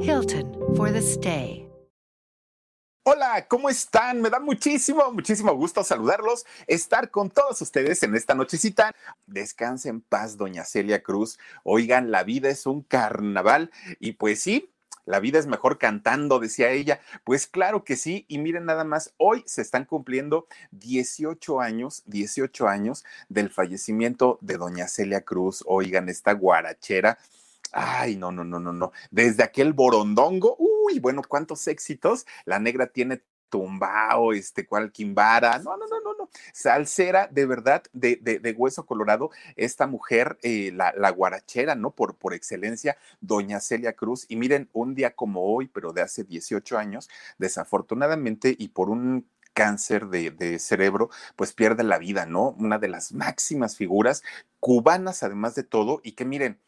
Hilton for the stay. Hola, ¿cómo están? Me da muchísimo, muchísimo gusto saludarlos, estar con todos ustedes en esta nochecita. Descanse en paz, doña Celia Cruz. Oigan, la vida es un carnaval y pues sí, la vida es mejor cantando, decía ella. Pues claro que sí, y miren nada más, hoy se están cumpliendo 18 años, 18 años del fallecimiento de doña Celia Cruz. Oigan, esta guarachera. Ay, no, no, no, no, no. Desde aquel borondongo, uy, bueno, cuántos éxitos. La negra tiene tumbao, este, cual quimbara, no, no, no, no, no, salsera de verdad, de, de, de hueso colorado, esta mujer, eh, la, la, guarachera, ¿no? Por, por excelencia, doña Celia Cruz, y miren, un día como hoy, pero de hace 18 años, desafortunadamente, y por un cáncer de, de, cerebro, pues pierde la vida, ¿no? Una de las máximas figuras cubanas, además de todo, y que miren,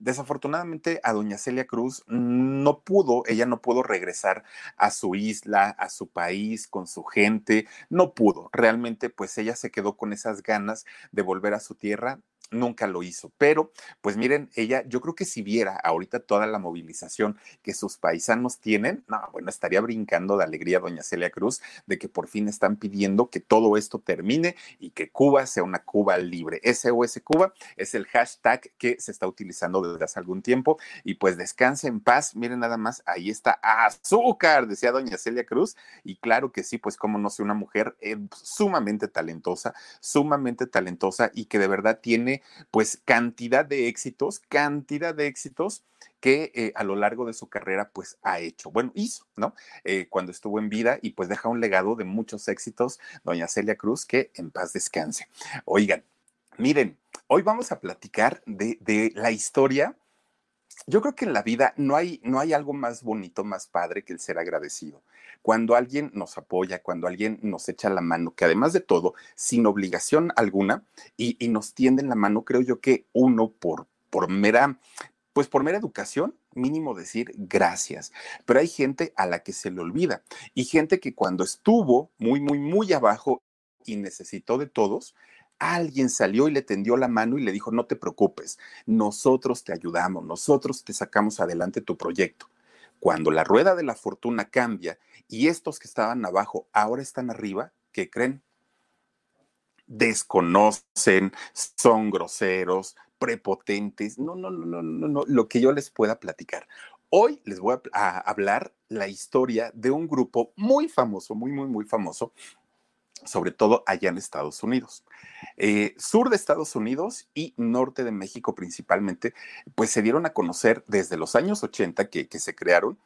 Desafortunadamente a doña Celia Cruz no pudo, ella no pudo regresar a su isla, a su país, con su gente, no pudo. Realmente pues ella se quedó con esas ganas de volver a su tierra nunca lo hizo. Pero, pues miren, ella, yo creo que si viera ahorita toda la movilización que sus paisanos tienen, no, bueno, estaría brincando de alegría doña Celia Cruz de que por fin están pidiendo que todo esto termine y que Cuba sea una Cuba libre. SOS Cuba es el hashtag que se está utilizando desde hace algún tiempo y pues descanse en paz. Miren nada más, ahí está azúcar, decía doña Celia Cruz. Y claro que sí, pues como no sé, una mujer eh, sumamente talentosa, sumamente talentosa y que de verdad tiene pues cantidad de éxitos, cantidad de éxitos que eh, a lo largo de su carrera pues ha hecho, bueno, hizo, ¿no? Eh, cuando estuvo en vida y pues deja un legado de muchos éxitos, doña Celia Cruz, que en paz descanse. Oigan, miren, hoy vamos a platicar de, de la historia yo creo que en la vida no hay, no hay algo más bonito, más padre que el ser agradecido. Cuando alguien nos apoya, cuando alguien nos echa la mano, que además de todo, sin obligación alguna, y, nos tienden la mano, creo yo que uno por, por mera, pues por mera educación, mínimo decir gracias. Pero hay gente a la que se le olvida y gente que cuando estuvo muy, muy, muy abajo y necesitó de todos, alguien salió y le tendió la mano y le dijo, no te preocupes, nosotros te ayudamos, nosotros te sacamos adelante tu proyecto. Cuando la rueda de la fortuna cambia y estos que estaban abajo ahora están arriba, ¿qué creen? Desconocen, son groseros, prepotentes. No, no, no, no, no, no, lo que yo les pueda platicar. Hoy les voy a, a hablar la historia de un grupo muy famoso, muy, muy, muy famoso, sobre todo allá en Estados Unidos. Eh, sur de Estados Unidos y norte de México principalmente, pues se dieron a conocer desde los años 80 que, que se crearon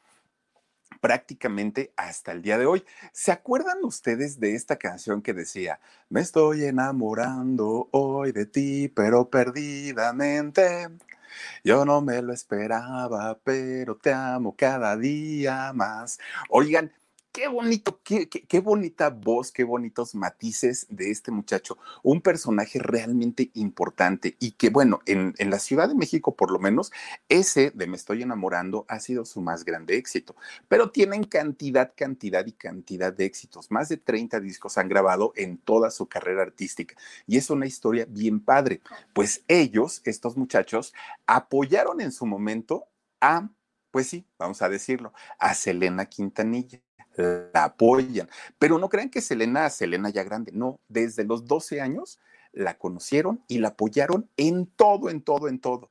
prácticamente hasta el día de hoy. ¿Se acuerdan ustedes de esta canción que decía, me estoy enamorando hoy de ti, pero perdidamente? Yo no me lo esperaba, pero te amo cada día más. Oigan, qué bonito, qué, qué, qué, bonita voz, qué bonitos matices de este muchacho. Un personaje realmente importante y que, bueno, en, en, la Ciudad de México, por lo menos, ese de Me Estoy Enamorando ha sido su más grande éxito. Pero tienen cantidad, cantidad y cantidad de éxitos. Más de 30 discos han grabado en toda su carrera artística. Y es una historia bien padre. Pues ellos, estos muchachos, apoyaron en su momento a, pues sí, vamos a decirlo, a Selena Quintanilla la apoyan. Pero no crean que Selena, Selena ya grande, no, desde los 12 años la conocieron y la apoyaron en todo, en todo, en todo.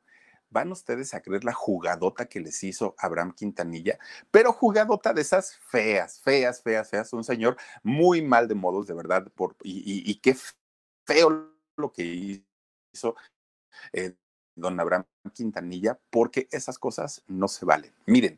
van ustedes a creer la jugadota que les hizo Abraham Quintanilla, pero jugadota de esas feas, feas, feas, feas, un señor muy mal de modos, de verdad, por, y, qué feo lo que hizo eh, don Abraham Quintanilla, porque esas cosas no se valen. Miren,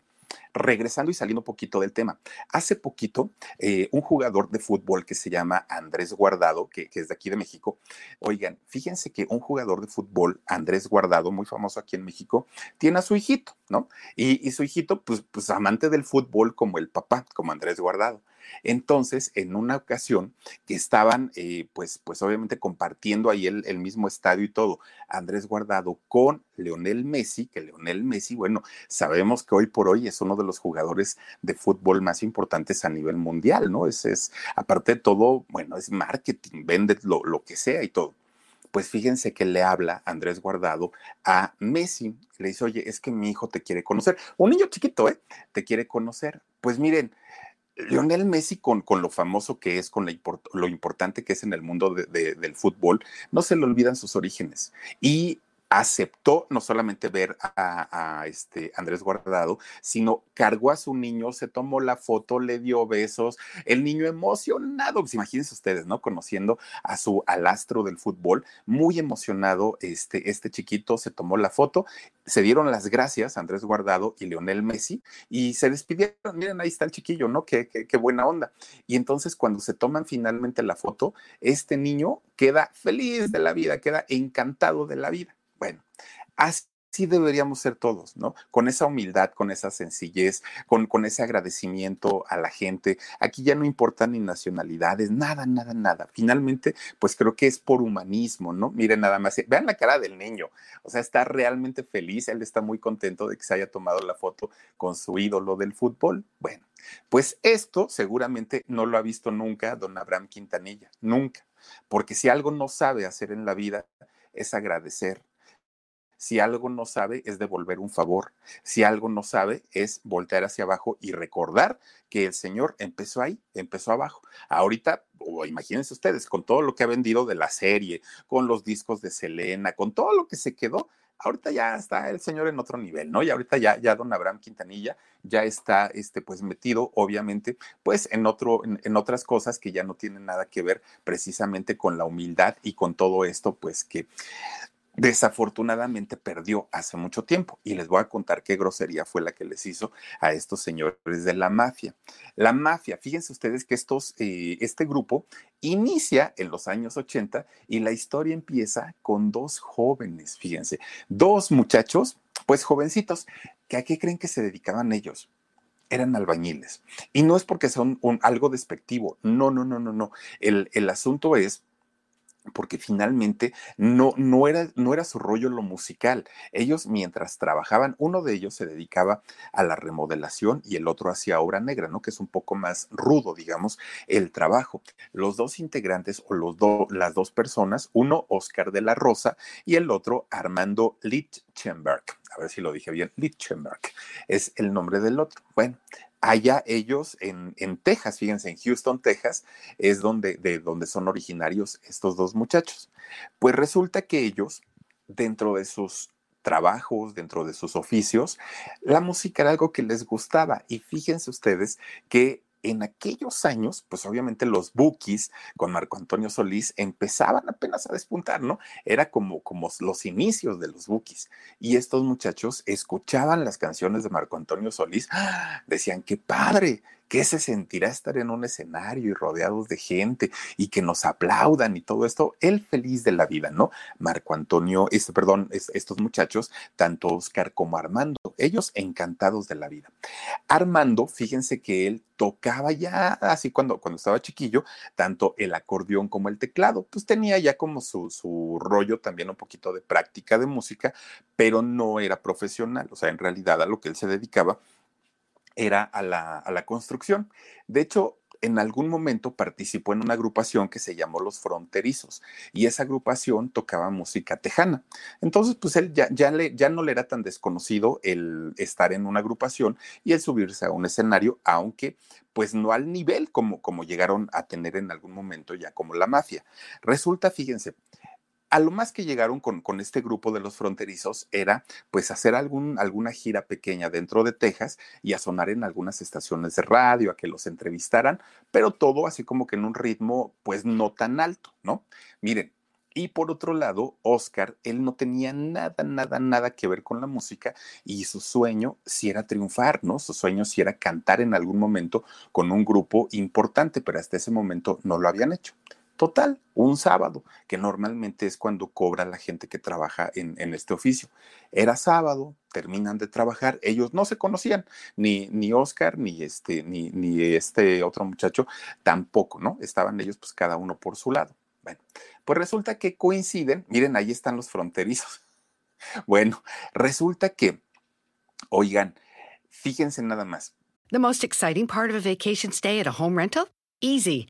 regresando y saliendo un poquito del tema, hace poquito eh, un jugador de fútbol que se llama Andrés Guardado, que, es de aquí de México, oigan, fíjense que un jugador de fútbol, Andrés Guardado, muy famoso aquí en México, tiene a su hijito, ¿no? Y, su hijito, pues, pues amante del fútbol como el papá, como Andrés Guardado. Entonces, en una ocasión que estaban, eh, pues, pues obviamente compartiendo ahí el, mismo estadio y todo, Andrés Guardado con Leonel Messi, que Leonel Messi, bueno, sabemos que hoy por hoy es uno de los jugadores de fútbol más importantes a nivel mundial, ¿no? Es, es aparte de todo, bueno, es marketing, vende lo, lo que sea y todo pues fíjense que le habla Andrés Guardado a Messi. Le dice, oye, es que mi hijo te quiere conocer. Un niño chiquito, ¿eh? Te quiere conocer. Pues miren, Lionel Messi, con, con, lo famoso que es, con lo importante que es en el mundo del fútbol, no se le olvidan sus orígenes. Y aceptó no solamente ver a, este Andrés Guardado, sino cargó a su niño, se tomó la foto, le dio besos, el niño emocionado, pues imagínense ustedes, ¿no? Conociendo a su alastro del fútbol, muy emocionado, este, este chiquito se tomó la foto, se dieron las gracias Andrés Guardado y Leonel Messi y se despidieron, miren, ahí está el chiquillo, ¿no? Qué, qué, qué buena onda. Y entonces cuando se toman finalmente la foto, este niño queda feliz de la vida, queda encantado de la vida. Bueno, así deberíamos ser todos, ¿no? Con esa humildad, con esa sencillez, con, con, ese agradecimiento a la gente. Aquí ya no importan ni nacionalidades, nada, nada, nada. Finalmente, pues creo que es por humanismo, ¿no? Miren nada más, vean la cara del niño, o sea, está realmente feliz, él está muy contento de que se haya tomado la foto con su ídolo del fútbol. Bueno, pues esto seguramente no lo ha visto nunca don Abraham Quintanilla, nunca, porque si algo no sabe hacer en la vida es agradecer si algo no sabe es devolver un favor. Si algo no sabe es voltear hacia abajo y recordar que el Señor empezó ahí, empezó abajo. Ahorita, imagínense ustedes, con todo lo que ha vendido de la serie, con los discos de Selena, con todo lo que se quedó, ahorita ya está el señor en otro nivel, ¿no? Y ahorita ya, ya don Abraham Quintanilla ya está, este, pues metido, obviamente, pues en otro, en, otras cosas que ya no tienen nada que ver precisamente con la humildad y con todo esto, pues que desafortunadamente perdió hace mucho tiempo y les voy a contar qué grosería fue la que les hizo a estos señores de la mafia. La mafia, fíjense ustedes que estos, eh, este grupo inicia en los años 80 y la historia empieza con dos jóvenes, fíjense, dos muchachos, pues jovencitos, que a qué creen que se dedicaban ellos eran albañiles. Y no es porque son un, algo despectivo, no, no, no, no, no. El, el asunto es porque finalmente no, no, era, no era su rollo lo musical. Ellos mientras trabajaban, uno de ellos se dedicaba a la remodelación y el otro hacía obra negra, ¿no? Que es un poco más rudo, digamos, el trabajo. Los dos integrantes o los las dos personas, uno Oscar de la Rosa y el otro Armando Lichtenberg. A ver si lo dije bien, Lichtenberg es el nombre del otro. Bueno, allá ellos en, en, Texas, fíjense, en Houston, Texas, es donde, de donde son originarios estos dos muchachos. Pues resulta que ellos, dentro de sus trabajos, dentro de sus oficios, la música era algo que les gustaba. Y fíjense ustedes que en aquellos años, pues obviamente los bookies con Marco Antonio Solís empezaban apenas a despuntar, ¿no? Era como, como los inicios de los bookies. Y estos muchachos escuchaban las canciones de Marco Antonio Solís, ¡ah! decían, qué padre, ¿Qué se sentirá estar en un escenario y rodeados de gente y que nos aplaudan y todo esto? Él feliz de la vida, ¿no? Marco Antonio, este, perdón, estos muchachos, tanto Oscar como Armando, ellos encantados de la vida. Armando, fíjense que él tocaba ya así cuando, cuando estaba chiquillo, tanto el acordeón como el teclado, pues tenía ya como su, su rollo también un poquito de práctica de música, pero no era profesional, o sea, en realidad a lo que él se dedicaba era a la, a la construcción. De hecho, en algún momento participó en una agrupación que se llamó Los Fronterizos y esa agrupación tocaba música tejana. Entonces, pues él ya, ya, le, ya no le era tan desconocido el estar en una agrupación y el subirse a un escenario, aunque pues no al nivel como, como llegaron a tener en algún momento ya como la mafia. Resulta, fíjense, a lo más que llegaron con, con, este grupo de los fronterizos era pues hacer algún, alguna gira pequeña dentro de Texas y a sonar en algunas estaciones de radio, a que los entrevistaran, pero todo así como que en un ritmo pues no tan alto, ¿no? Miren, y por otro lado, Oscar, él no tenía nada, nada, nada que ver con la música y su sueño sí era triunfar, ¿no? Su sueño sí era cantar en algún momento con un grupo importante, pero hasta ese momento no lo habían hecho. Total, un sábado, que normalmente es cuando cobra la gente que trabaja en, este oficio. Era sábado, terminan de trabajar, ellos no se conocían, ni, ni Oscar, ni este, ni, ni este otro muchacho, tampoco, ¿no? Estaban ellos, pues cada uno por su lado. Bueno, pues resulta que coinciden, miren, ahí están los fronterizos. Bueno, resulta que, oigan, fíjense nada más. The most exciting part of a vacation stay at a home rental? Easy.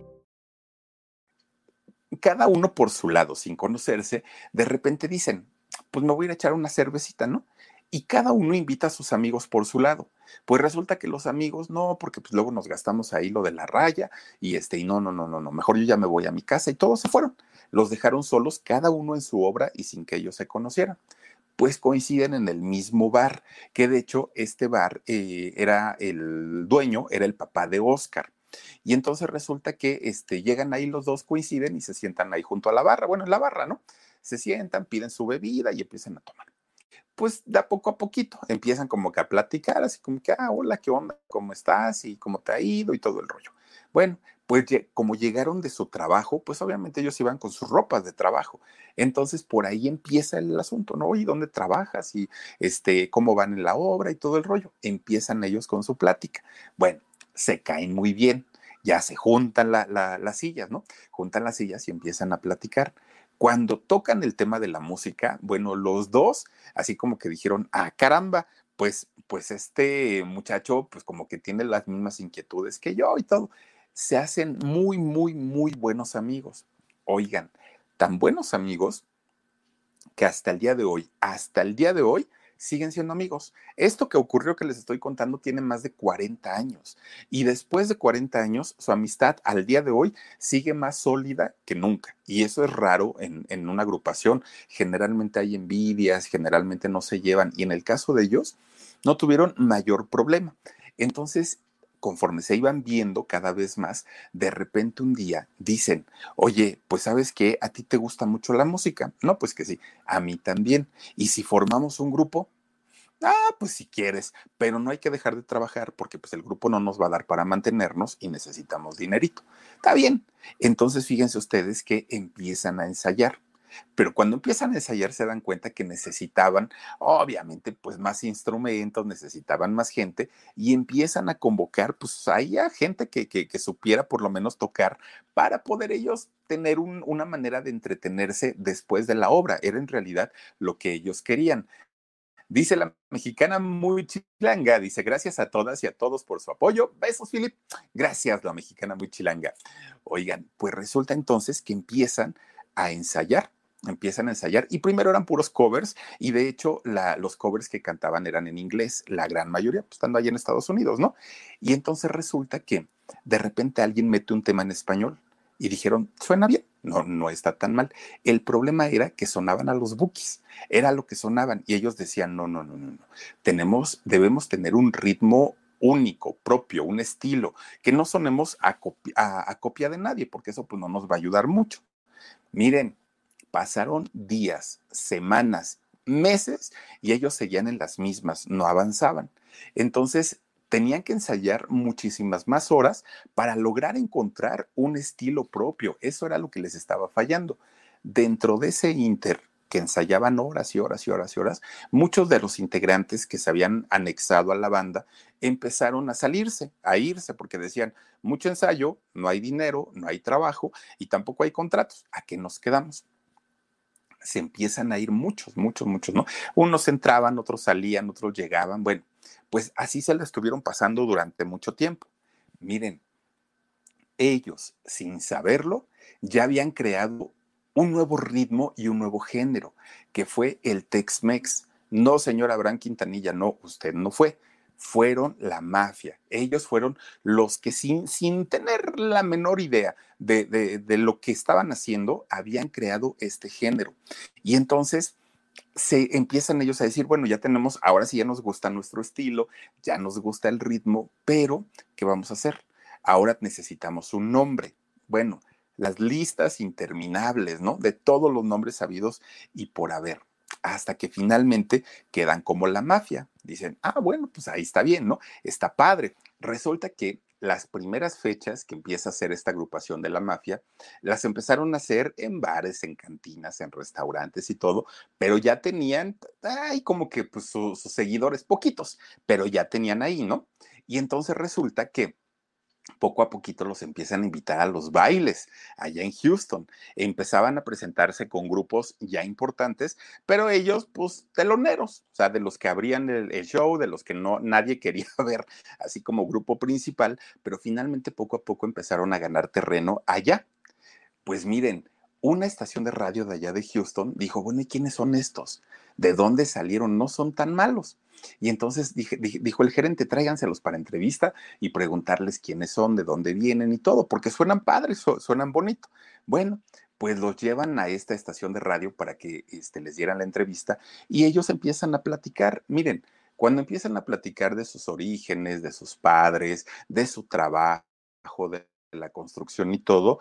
Cada uno por su lado, sin conocerse, de repente dicen, pues me voy a ir a echar una cervecita, ¿no? Y cada uno invita a sus amigos por su lado. Pues resulta que los amigos no, porque pues luego nos gastamos ahí lo de la raya y este, y no, no, no, no, no, mejor yo ya me voy a mi casa y todos se fueron. Los dejaron solos, cada uno en su obra y sin que ellos se conocieran pues coinciden en el mismo bar, que de hecho este bar eh, era el dueño, era el papá de Oscar. Y entonces resulta que este, llegan ahí los dos, coinciden y se sientan ahí junto a la barra, bueno, en la barra, ¿no? Se sientan, piden su bebida y empiezan a tomar. Pues da poco a poquito, empiezan como que a platicar, así como que, ah, hola, ¿qué onda? ¿Cómo estás? Y cómo te ha ido y todo el rollo. Bueno, pues como llegaron de su trabajo, pues obviamente ellos iban con sus ropas de trabajo. Entonces por ahí empieza el asunto, ¿no? ¿Y dónde trabajas? Y este, cómo van en la obra y todo el rollo. Empiezan ellos con su plática. Bueno, se caen muy bien, ya se juntan las sillas, ¿no? Juntan las sillas y empiezan a platicar. Cuando tocan el tema de la música, bueno, los dos, así como que dijeron, ah, caramba, pues, pues este muchacho, pues como que tiene las mismas inquietudes que yo y todo se hacen muy, muy, muy buenos amigos. Oigan, tan buenos amigos que hasta el día de hoy, hasta el día de hoy, siguen siendo amigos. Esto que ocurrió que les estoy contando tiene más de 40 años y después de 40 años su amistad al día de hoy sigue más sólida que nunca y eso es raro en, en una agrupación. Generalmente hay envidias, generalmente no se llevan y en el caso de ellos no tuvieron mayor problema. Entonces, conforme se iban viendo cada vez más, de repente un día dicen, oye, pues sabes que a ti te gusta mucho la música. No, pues que sí, a mí también. Y si formamos un grupo, ah, pues si quieres, pero no hay que dejar de trabajar porque pues el grupo no nos va a dar para mantenernos y necesitamos dinerito. Está bien. Entonces fíjense ustedes que empiezan a ensayar pero cuando empiezan a ensayar se dan cuenta que necesitaban, obviamente, pues más instrumentos, necesitaban más gente y empiezan a convocar, pues ahí a gente que, que, supiera por lo menos tocar para poder ellos tener una manera de entretenerse después de la obra. Era en realidad lo que ellos querían. Dice la mexicana muy chilanga, dice gracias a todas y a todos por su apoyo. Besos, Philip. Gracias, la mexicana muy chilanga. Oigan, pues resulta entonces que empiezan a ensayar empiezan a ensayar y primero eran puros covers y de hecho los covers que cantaban eran en inglés, la gran mayoría, pues, estando allá en Estados Unidos, ¿no? Y entonces resulta que de repente alguien mete un tema en español y dijeron, suena bien, no, no está tan mal. El problema era que sonaban a los bookies, era lo que sonaban y ellos decían, no, no, no, no, no, tenemos, debemos tener un ritmo único, propio, un estilo, que no sonemos a, a copia de nadie, porque eso pues no nos va a ayudar mucho. Miren, Pasaron días, semanas, meses y ellos seguían en las mismas, no avanzaban. Entonces, tenían que ensayar muchísimas más horas para lograr encontrar un estilo propio. Eso era lo que les estaba fallando. Dentro de ese inter que ensayaban horas y horas y horas y horas, muchos de los integrantes que se habían anexado a la banda empezaron a salirse, a irse, porque decían, mucho ensayo, no hay dinero, no hay trabajo y tampoco hay contratos. ¿A qué nos quedamos? Se empiezan a ir muchos, muchos, muchos, ¿no? Unos entraban, otros salían, otros llegaban. Bueno, pues así se la estuvieron pasando durante mucho tiempo. Miren, ellos, sin saberlo, ya habían creado un nuevo ritmo y un nuevo género, que fue el Tex-Mex. No, señor Abraham Quintanilla, no, usted no fue. Fueron la mafia. Ellos fueron los que sin, sin tener la menor idea de, de lo que estaban haciendo, habían creado este género. Y entonces se empiezan ellos a decir, bueno, ya tenemos, ahora sí ya nos gusta nuestro estilo, ya nos gusta el ritmo, pero ¿qué vamos a hacer? Ahora necesitamos un nombre. Bueno, las listas interminables, ¿no? De todos los nombres sabidos y por haber, hasta que finalmente quedan como la mafia. Dicen, ah, bueno, pues ahí está bien, ¿no? Está padre. Resulta que las primeras fechas que empieza a hacer esta agrupación de la mafia, las empezaron a hacer en bares, en cantinas, en restaurantes y todo, pero ya tenían, ay, como que pues, sus seguidores, poquitos, pero ya tenían ahí, ¿no? Y entonces resulta que poco a poquito los empiezan a invitar a los bailes allá en Houston. Empezaban a presentarse con grupos ya importantes, pero ellos, pues, teloneros, o sea, de los que abrían el, show, de los que no nadie quería ver, así como grupo principal, pero finalmente poco a poco empezaron a ganar terreno allá. Pues miren, una estación de radio de allá de Houston dijo, bueno, ¿y quiénes son estos? ¿De dónde salieron? No son tan malos. Y entonces dijo el gerente, tráiganselos para entrevista y preguntarles quiénes son, de dónde vienen y todo, porque suenan padres, suenan bonito. Bueno, pues los llevan a esta estación de radio para que este, les dieran la entrevista y ellos empiezan a platicar. Miren, cuando empiezan a platicar de sus orígenes, de sus padres, de su trabajo, de la construcción y todo,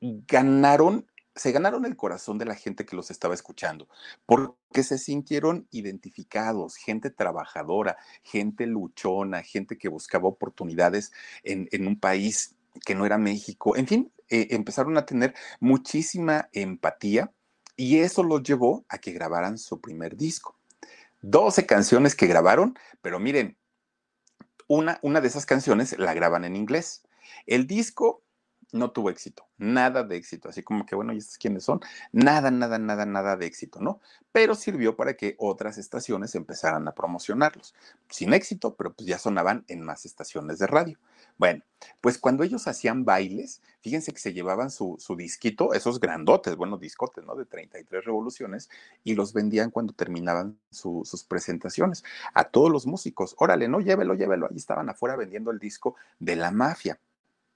ganaron se ganaron el corazón de la gente que los estaba escuchando, porque se sintieron identificados, gente trabajadora, gente luchona, gente que buscaba oportunidades en, en un país que no era México. En fin, eh, empezaron a tener muchísima empatía y eso los llevó a que grabaran su primer disco. 12 canciones que grabaron, pero miren, una, una de esas canciones la graban en inglés. El disco no tuvo éxito, nada de éxito, así como que, bueno, ¿y estos quiénes son? Nada, nada, nada, nada de éxito, ¿no? Pero sirvió para que otras estaciones empezaran a promocionarlos. Sin éxito, pero pues ya sonaban en más estaciones de radio. Bueno, pues cuando ellos hacían bailes, fíjense que se llevaban su, su disquito, esos grandotes, bueno, discotes, ¿no? De 33 revoluciones, y los vendían cuando terminaban sus presentaciones. A todos los músicos, órale, no, llévelo, llévelo. Ahí estaban afuera vendiendo el disco de la mafia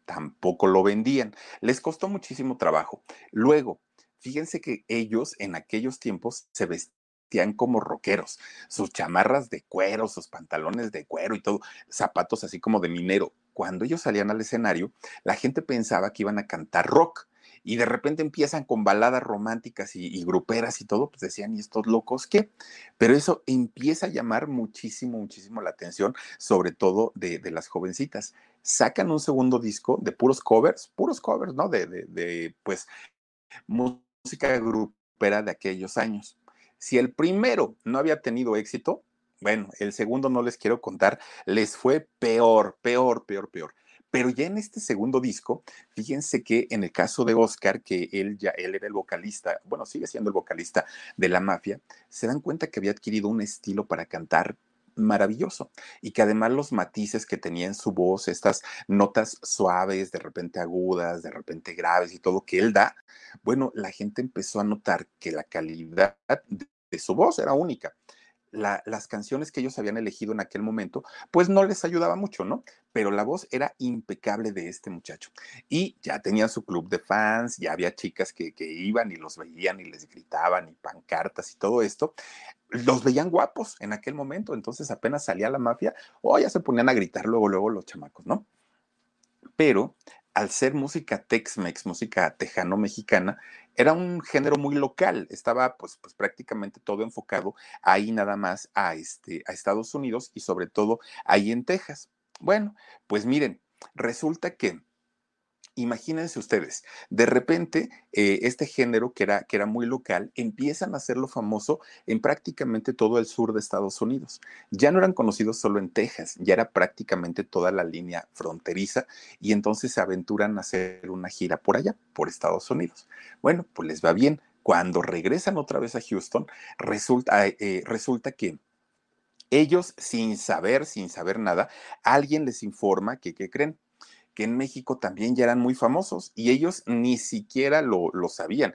tampoco lo vendían. Les costó muchísimo trabajo. Luego, fíjense que ellos en aquellos tiempos se vestían como rockeros, sus chamarras de cuero, sus pantalones de cuero y todo, zapatos así como de minero. Cuando ellos salían al escenario, la gente pensaba que iban a cantar rock y de repente empiezan con baladas románticas y, gruperas y todo, pues decían, ¿y estos locos qué? Pero eso empieza a llamar muchísimo, muchísimo la atención, sobre todo de, de las jovencitas. Sacan un segundo disco de puros covers, puros covers, ¿no? De, de, de pues, música grupera de aquellos años. Si el primero no había tenido éxito, bueno, el segundo no les quiero contar, les fue peor, peor, peor, peor. Pero ya en este segundo disco, fíjense que en el caso de Oscar, que él ya él era el vocalista, bueno, sigue siendo el vocalista de la mafia, se dan cuenta que había adquirido un estilo para cantar maravilloso y que además los matices que tenía en su voz, estas notas suaves, de repente agudas, de repente graves y todo que él da, bueno, la gente empezó a notar que la calidad de su voz era única la, las canciones que ellos habían elegido en aquel momento, pues no les ayudaba mucho, ¿no? Pero la voz era impecable de este muchacho. Y ya tenía su club de fans, ya había chicas que, que iban y los veían y les gritaban y pancartas y todo esto. Los veían guapos en aquel momento, entonces apenas salía la mafia, o oh, ya se ponían a gritar luego, luego los chamacos, ¿no? Pero al ser música Tex-Mex, música tejano-mexicana, era un género muy local, estaba pues, pues prácticamente todo enfocado ahí nada más a, este, a Estados Unidos y sobre todo ahí en Texas. Bueno, pues miren, resulta que imagínense ustedes, de repente eh, este género que era, que era muy local empiezan a hacerlo famoso en prácticamente todo el sur de Estados Unidos. Ya no eran conocidos solo en Texas, ya era prácticamente toda la línea fronteriza y entonces se aventuran a hacer una gira por allá, por Estados Unidos. Bueno, pues les va bien. Cuando regresan otra vez a Houston, resulta, eh, resulta que ellos, sin saber, sin saber nada, alguien les informa que, ¿qué creen? Que en México también ya eran muy famosos y ellos ni siquiera lo, lo sabían,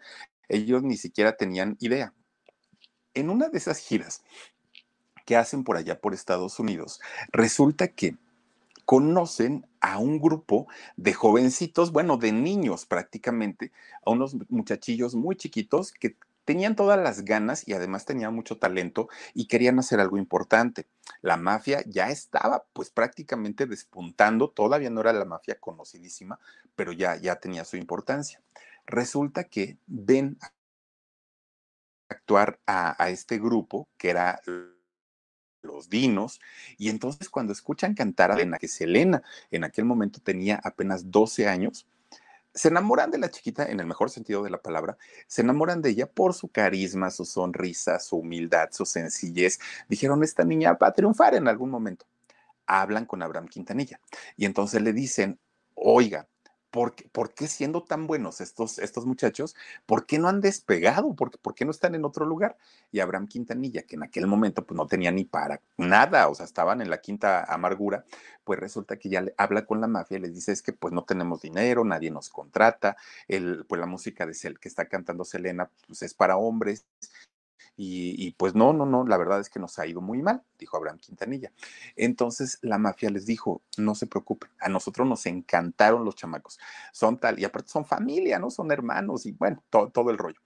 ellos ni siquiera tenían idea. En una de esas giras que hacen por allá por Estados Unidos, resulta que conocen a un grupo de jovencitos, bueno, de niños prácticamente, a unos muchachillos muy chiquitos que tenían todas las ganas y además tenían mucho talento y querían hacer algo importante. La mafia ya estaba pues prácticamente despuntando, todavía no era la mafia conocidísima, pero ya, ya tenía su importancia. Resulta que ven actuar a, a este grupo que era los dinos, y entonces cuando escuchan cantar a Elena, que Selena en aquel momento tenía apenas 12 años, se enamoran de la chiquita en el mejor sentido de la palabra, se enamoran de ella por su carisma, su sonrisa, su humildad, su sencillez. Dijeron, esta niña va a triunfar en algún momento. Hablan con Abraham Quintanilla y entonces le dicen, oiga, ¿por qué, ¿por qué, siendo tan buenos estos, estos muchachos, por qué no han despegado? ¿Por, ¿Por, qué no están en otro lugar? Y Abraham Quintanilla, que en aquel momento pues no tenía ni para nada, o sea, estaban en la quinta amargura, pues resulta que ya le habla con la mafia y les dice es que pues no tenemos dinero, nadie nos contrata, el, pues la música de Cel, que está cantando Selena pues es para hombres y, pues no, no, no, la verdad es que nos ha ido muy mal, dijo Abraham Quintanilla. Entonces la mafia les dijo, no se preocupen, a nosotros nos encantaron los chamacos, son tal, y aparte son familia, ¿no? Son hermanos y bueno, todo el rollo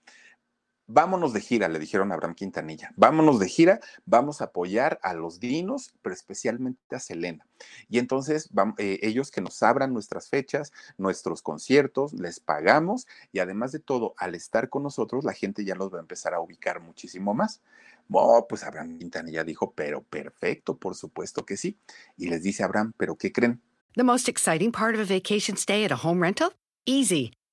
vámonos de gira, le dijeron a Abraham Quintanilla, vámonos de gira, vamos a apoyar a los dinos, pero especialmente a Selena. Y entonces eh, ellos que nos abran nuestras fechas, nuestros conciertos, les pagamos y además de todo, al estar con nosotros, la gente ya los va a empezar a ubicar muchísimo más. Oh, pues Abraham Quintanilla dijo, pero perfecto, por supuesto que sí. Y les dice Abraham, ¿pero qué creen? The most exciting part of a vacation stay at a home rental? Easy.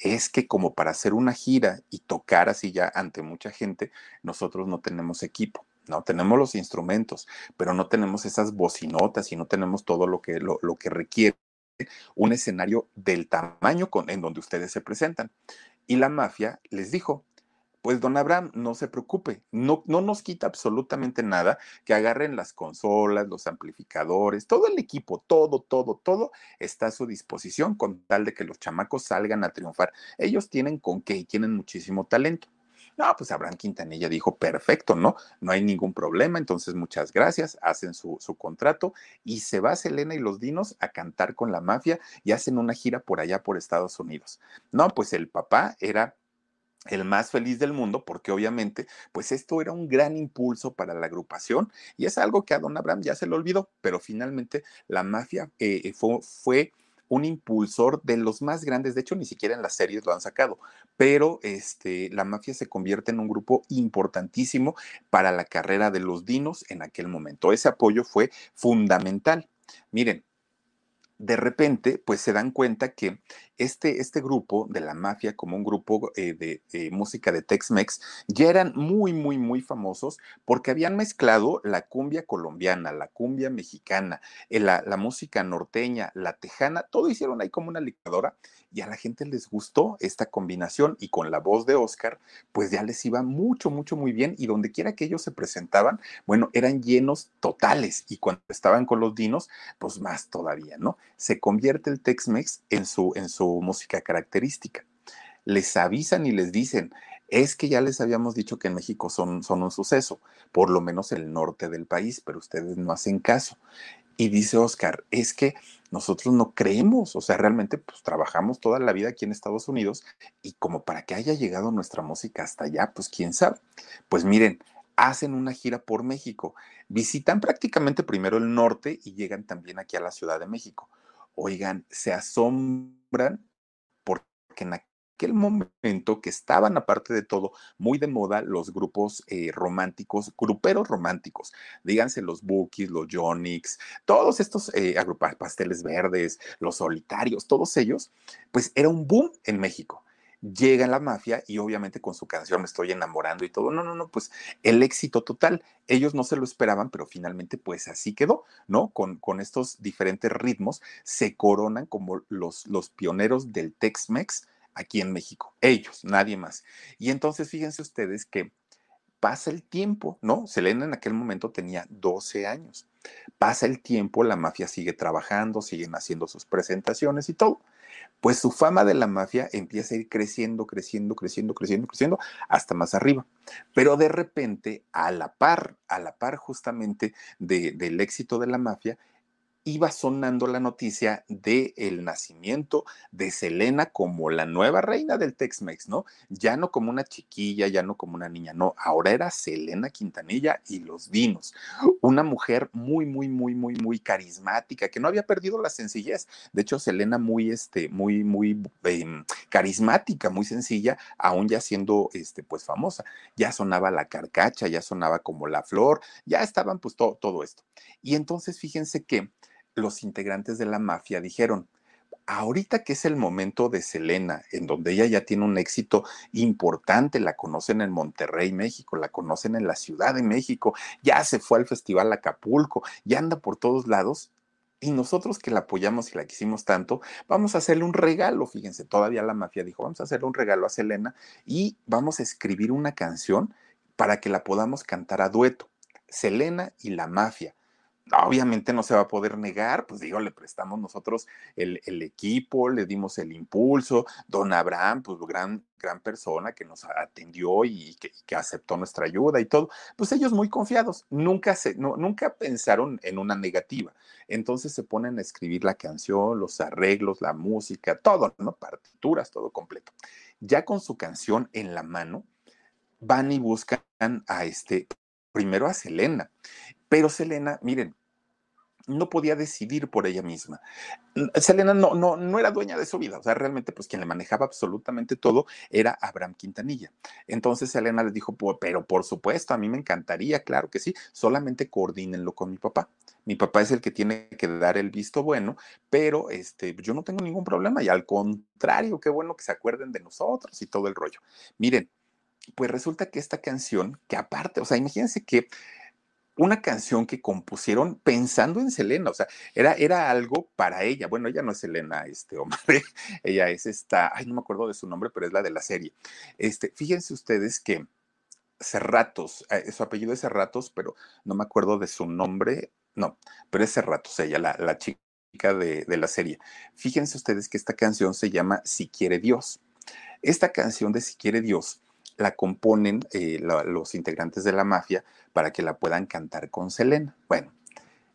Es que como para hacer una gira y tocar así ya ante mucha gente, nosotros no tenemos equipo. No tenemos los instrumentos, pero no tenemos esas bocinotas y no tenemos todo lo que, lo, lo que requiere un escenario del tamaño con, en donde ustedes se presentan. Y la mafia les dijo, pues don Abraham, no se preocupe, no, no nos quita absolutamente nada que agarren las consolas, los amplificadores, todo el equipo, todo, todo, todo está a su disposición con tal de que los chamacos salgan a triunfar. Ellos tienen con qué y tienen muchísimo talento. No, pues Abraham Quintanilla dijo, perfecto, ¿no? No hay ningún problema, entonces muchas gracias, hacen su, su, contrato y se va Selena y los Dinos a cantar con la mafia y hacen una gira por allá por Estados Unidos. No, pues el papá era el más feliz del mundo, porque obviamente, pues esto era un gran impulso para la agrupación y es algo que a Don Abraham ya se le olvidó, pero finalmente la mafia eh, eh, fue, fue, un impulsor de los más grandes, de hecho ni siquiera en las series lo han sacado, pero este, la mafia se convierte en un grupo importantísimo para la carrera de los dinos en aquel momento. Ese apoyo fue fundamental. Miren, de repente, pues se dan cuenta que este, este grupo de la mafia, como un grupo eh, de, de, música de Tex-Mex, ya eran muy, muy, muy famosos porque habían mezclado la cumbia colombiana, la cumbia mexicana, eh, la, la música norteña, la tejana, todo hicieron ahí como una licuadora y a la gente les gustó esta combinación y con la voz de Oscar, pues ya les iba mucho, mucho, muy bien y donde quiera que ellos se presentaban, bueno, eran llenos totales y cuando estaban con los dinos, pues más todavía, ¿no? Se convierte el Tex-Mex en su, en su música característica. Les avisan y les dicen, es que ya les habíamos dicho que en México son, son un suceso, por lo menos el norte del país, pero ustedes no hacen caso. Y dice Oscar, es que nosotros no creemos, o sea, realmente pues trabajamos toda la vida aquí en Estados Unidos y como para que haya llegado nuestra música hasta allá, pues quién sabe. Pues miren, hacen una gira por México, visitan prácticamente primero el norte y llegan también aquí a la Ciudad de México. Oigan, se asombran porque en aquel momento que estaban, aparte de todo, muy de moda los grupos eh, románticos, gruperos románticos, díganse los Bookies, los Jonix, todos estos eh, pasteles verdes, los solitarios, todos ellos, pues era un boom en México llega la mafia y obviamente con su canción Me estoy enamorando y todo. No, no, no, pues el éxito total. Ellos no se lo esperaban, pero finalmente pues así quedó, ¿no? Con, con estos diferentes ritmos se coronan como los, los pioneros del Tex-Mex aquí en México. Ellos, nadie más. Y entonces fíjense ustedes que pasa el tiempo, ¿no? Selena en aquel momento tenía 12 años. Pasa el tiempo, la mafia sigue trabajando, siguen haciendo sus presentaciones y todo pues su fama de la mafia empieza a ir creciendo, creciendo, creciendo, creciendo, creciendo, hasta más arriba. Pero de repente, a la par, a la par justamente del éxito de la mafia, iba sonando la noticia de el nacimiento de Selena como la nueva reina del Tex-Mex, ¿no? Ya no como una chiquilla, ya no como una niña, no, ahora era Selena Quintanilla y los Dinos, una mujer muy, muy, muy, muy, muy carismática, que no había perdido la sencillez. De hecho, Selena muy, este, muy, muy em, carismática, muy sencilla, aún ya siendo, este, pues famosa. Ya sonaba la carcacha, ya sonaba como la flor, ya estaban, pues todo, todo esto. Y entonces, fíjense que los integrantes de la mafia dijeron, ahorita que es el momento de Selena, en donde ella ya tiene un éxito importante, la conocen en Monterrey, México, la conocen en la Ciudad de México, ya se fue al Festival Acapulco, ya anda por todos lados. Y nosotros que la apoyamos y la quisimos tanto, vamos a hacerle un regalo, fíjense, todavía la mafia dijo, vamos a hacerle un regalo a Selena y vamos a escribir una canción para que la podamos cantar a dueto. Selena y la mafia obviamente no se va a poder negar, pues digo, le prestamos nosotros el, equipo, le dimos el impulso, don Abraham, pues gran, gran persona que nos atendió y que, aceptó nuestra ayuda y todo, pues ellos muy confiados, nunca, se, no, nunca pensaron en una negativa, entonces se ponen a escribir la canción, los arreglos, la música, todo, ¿no? Partituras, todo completo. Ya con su canción en la mano, van y buscan a este, primero a Selena. Pero Selena, miren, no podía decidir por ella misma. Selena no, no, no era dueña de su vida, o sea, realmente pues quien le manejaba absolutamente todo era Abraham Quintanilla. Entonces Selena le dijo, pero por supuesto, a mí me encantaría, claro que sí, solamente coordínenlo con mi papá. Mi papá es el que tiene que dar el visto bueno, pero este, yo no tengo ningún problema y al contrario, qué bueno que se acuerden de nosotros y todo el rollo. Miren, pues resulta que esta canción, que aparte, o sea, imagínense que una canción que compusieron pensando en Selena, o sea, era, era algo para ella. Bueno, ella no es Selena, este hombre, ella es esta, ay, no me acuerdo de su nombre, pero es la de la serie. Este, fíjense ustedes que Cerratos, eh, su apellido es Cerratos, pero no me acuerdo de su nombre, no, pero es Cerratos, ella, la, la chica de, de la serie. Fíjense ustedes que esta canción se llama Si quiere Dios. Esta canción de Si quiere Dios la componen eh, los integrantes de la mafia para que la puedan cantar con Selena. Bueno,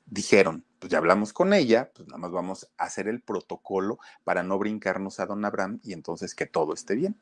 dijeron, pues ya hablamos con ella, pues nada más vamos a hacer el protocolo para no brincarnos a don Abraham y entonces que todo esté bien.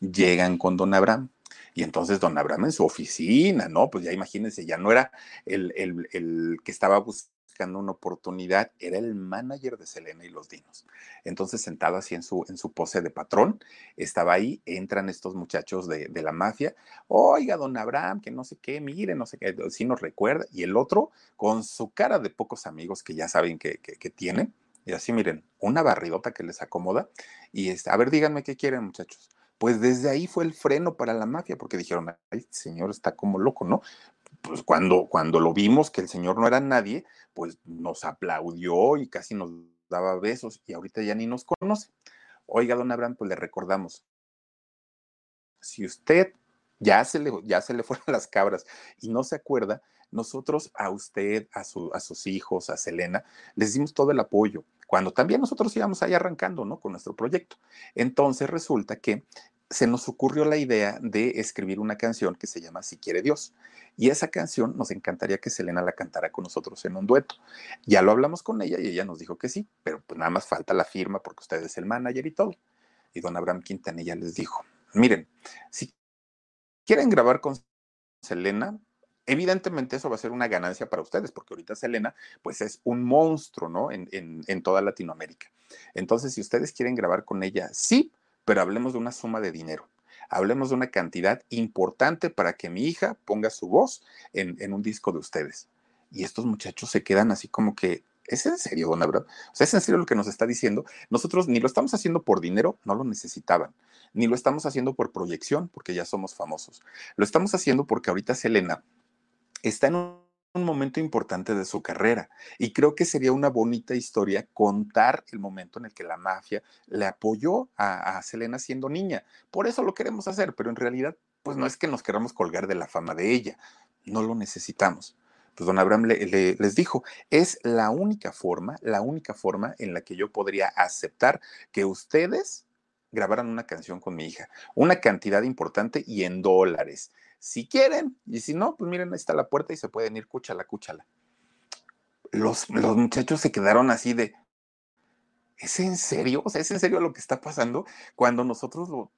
Llegan con don Abraham. Y entonces don Abraham en su oficina, ¿no? Pues ya imagínense, ya no era el, el, el que estaba buscando una oportunidad, era el manager de Selena y los Dinos. Entonces, sentado así en su, en su pose de patrón, estaba ahí, entran estos muchachos de, de la mafia, oiga, don Abraham, que no sé qué, mire, no sé qué, si nos recuerda, y el otro, con su cara de pocos amigos que ya saben que, que, tiene, y así miren, una barridota que les acomoda, y este, a ver, díganme qué quieren, muchachos pues desde ahí fue el freno para la mafia, porque dijeron, ay, señor está como loco, ¿no? Pues cuando, cuando lo vimos que el señor no era nadie, pues nos aplaudió y casi nos daba besos y ahorita ya ni nos conoce. Oiga, don Abraham, pues le recordamos, si usted ya se le, ya se le fueron las cabras y no se acuerda, nosotros a usted, a, su, a sus hijos, a Selena, les dimos todo el apoyo, cuando también nosotros íbamos ahí arrancando, ¿no? Con nuestro proyecto. Entonces resulta que se nos ocurrió la idea de escribir una canción que se llama Si quiere Dios. Y esa canción nos encantaría que Selena la cantara con nosotros en un dueto. Ya lo hablamos con ella y ella nos dijo que sí, pero pues nada más falta la firma porque usted es el manager y todo. Y don Abraham Quintanilla les dijo, miren, si quieren grabar con Selena, evidentemente eso va a ser una ganancia para ustedes, porque ahorita Selena, pues es un monstruo, ¿no? En, en, en toda Latinoamérica. Entonces, si ustedes quieren grabar con ella, sí, pero hablemos de una suma de dinero. Hablemos de una cantidad importante para que mi hija ponga su voz en, en un disco de ustedes. Y estos muchachos se quedan así como que, ¿es en serio, don Abraham? O sea, ¿es en serio lo que nos está diciendo? Nosotros ni lo estamos haciendo por dinero, no lo necesitaban, ni lo estamos haciendo por proyección, porque ya somos famosos. Lo estamos haciendo porque ahorita Selena está en un un momento importante de su carrera y creo que sería una bonita historia contar el momento en el que la mafia le apoyó a, Selena siendo niña. Por eso lo queremos hacer, pero en realidad pues no es que nos queramos colgar de la fama de ella, no lo necesitamos. Pues don Abraham le, le, les dijo, es la única forma, la única forma en la que yo podría aceptar que ustedes grabaran una canción con mi hija, una cantidad importante y en dólares si quieren, y si no, pues miren, ahí está la puerta y se pueden ir, cúchala, cúchala. Los, los muchachos se quedaron así de, ¿es en serio? O sea, ¿es en serio lo que está pasando? Cuando nosotros lo,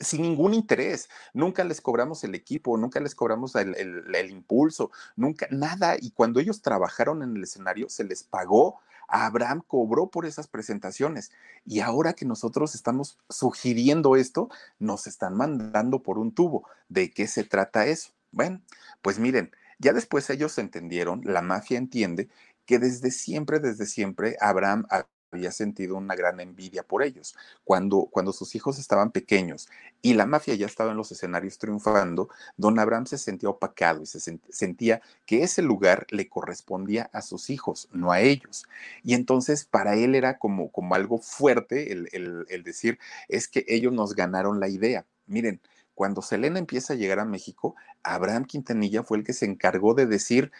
sin ningún interés. Nunca les cobramos el equipo, nunca les cobramos el, el, el, impulso, nunca, nada. Y cuando ellos trabajaron en el escenario, se les pagó Abraham cobró por esas presentaciones y ahora que nosotros estamos sugiriendo esto, nos están mandando por un tubo. ¿De qué se trata eso? Bueno, pues miren, ya después ellos entendieron, la mafia entiende que desde siempre, desde siempre, Abraham había sentido una gran envidia por ellos. Cuando, cuando sus hijos estaban pequeños y la mafia ya estaba en los escenarios triunfando, don Abraham se sentía opacado y se sentía que ese lugar le correspondía a sus hijos, no a ellos. Y entonces para él era como, como algo fuerte el, el, el decir, es que ellos nos ganaron la idea. Miren, cuando Selena empieza a llegar a México, Abraham Quintanilla fue el que se encargó de decir,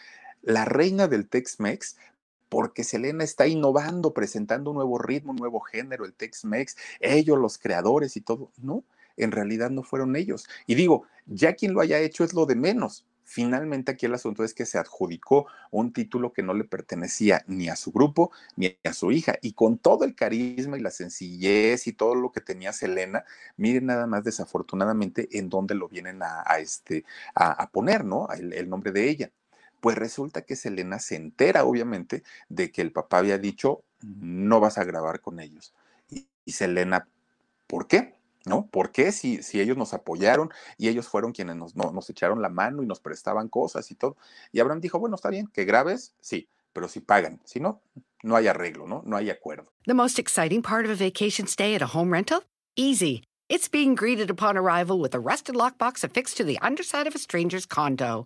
la reina del Tex-Mex porque Selena está innovando, presentando un nuevo ritmo, un nuevo género, el Tex-Mex, ellos los creadores y todo. No, en realidad no fueron ellos. Y digo, ya quien lo haya hecho es lo de menos. Finalmente aquí el asunto es que se adjudicó un título que no le pertenecía ni a su grupo ni a su hija. Y con todo el carisma y la sencillez y todo lo que tenía Selena, miren nada más desafortunadamente en dónde lo vienen a, este, a, poner, ¿no? El nombre de ella. Pues resulta que Selena se entera, obviamente, de que el papá había dicho, no vas a grabar con ellos. Y, y Selena, ¿por qué? ¿No? ¿Por qué si, si ellos nos apoyaron y ellos fueron quienes nos, no, nos echaron la mano y nos prestaban cosas y todo? Y Abraham dijo, bueno, está bien, que grabes, sí, pero si pagan, si no, no hay arreglo, ¿no? No hay acuerdo. The most exciting part of a vacation stay at a home rental? Easy. It's being greeted upon arrival with a rusted lockbox affixed to the underside of a stranger's condo.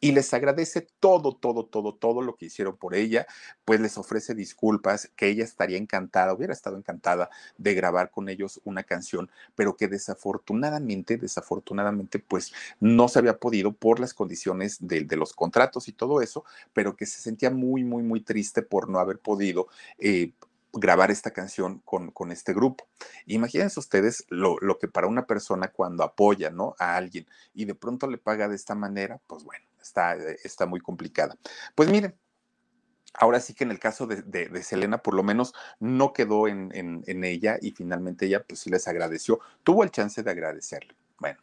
y les agradece todo, todo, todo, todo lo que hicieron por ella, pues les ofrece disculpas, que ella estaría encantada, hubiera estado encantada de grabar con ellos una canción, pero que desafortunadamente, desafortunadamente, pues no se había podido por las condiciones de, los contratos y todo eso, pero que se sentía muy, muy, muy triste por no haber podido eh, grabar esta canción con, con, este grupo. Imagínense ustedes lo, lo, que para una persona cuando apoya ¿no? a alguien y de pronto le paga de esta manera, pues bueno, está, está muy complicada. Pues miren, ahora sí que en el caso de, Selena, por lo menos no quedó en, en, en, ella y finalmente ella pues sí les agradeció, tuvo el chance de agradecerle. Bueno,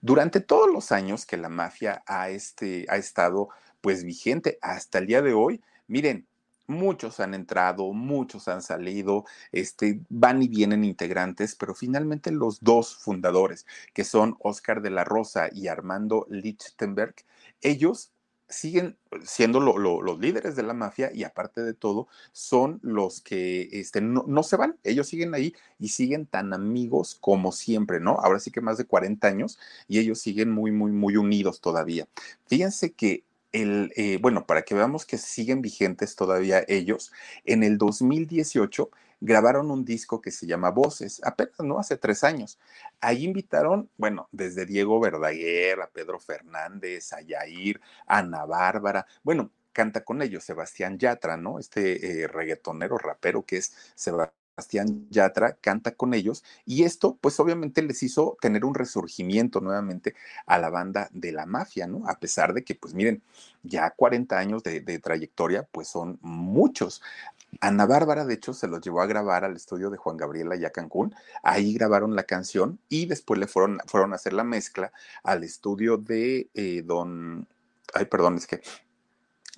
durante todos los años que la mafia ha, este, ha estado pues vigente hasta el día de hoy, miren, muchos han entrado, muchos han salido, este, van y vienen integrantes, pero finalmente los dos fundadores, que son Oscar de la Rosa y Armando Lichtenberg, ellos siguen siendo lo, lo, los líderes de la mafia y aparte de todo son los que este, no, no, se van, ellos siguen ahí y siguen tan amigos como siempre, ¿no? Ahora sí que más de 40 años y ellos siguen muy, muy, muy unidos todavía. Fíjense que el, eh, bueno, para que veamos que siguen vigentes todavía ellos, en el 2018 grabaron un disco que se llama Voces, apenas, ¿no? Hace tres años. Ahí invitaron, bueno, desde Diego Verdaguer, a Pedro Fernández, a Yair, a Ana Bárbara, bueno, canta con ellos Sebastián Yatra, ¿no? Este eh, reggaetonero, rapero que es Sebastián Yatra canta con ellos y esto pues obviamente les hizo tener un resurgimiento nuevamente a la banda de la mafia, ¿no? A pesar de que pues miren, ya 40 años de trayectoria pues son muchos. Ana Bárbara, de hecho, se los llevó a grabar al estudio de Juan Gabriela y a Cancún. Ahí grabaron la canción y después le fueron, fueron a hacer la mezcla al estudio de eh, don. Ay, perdón, es que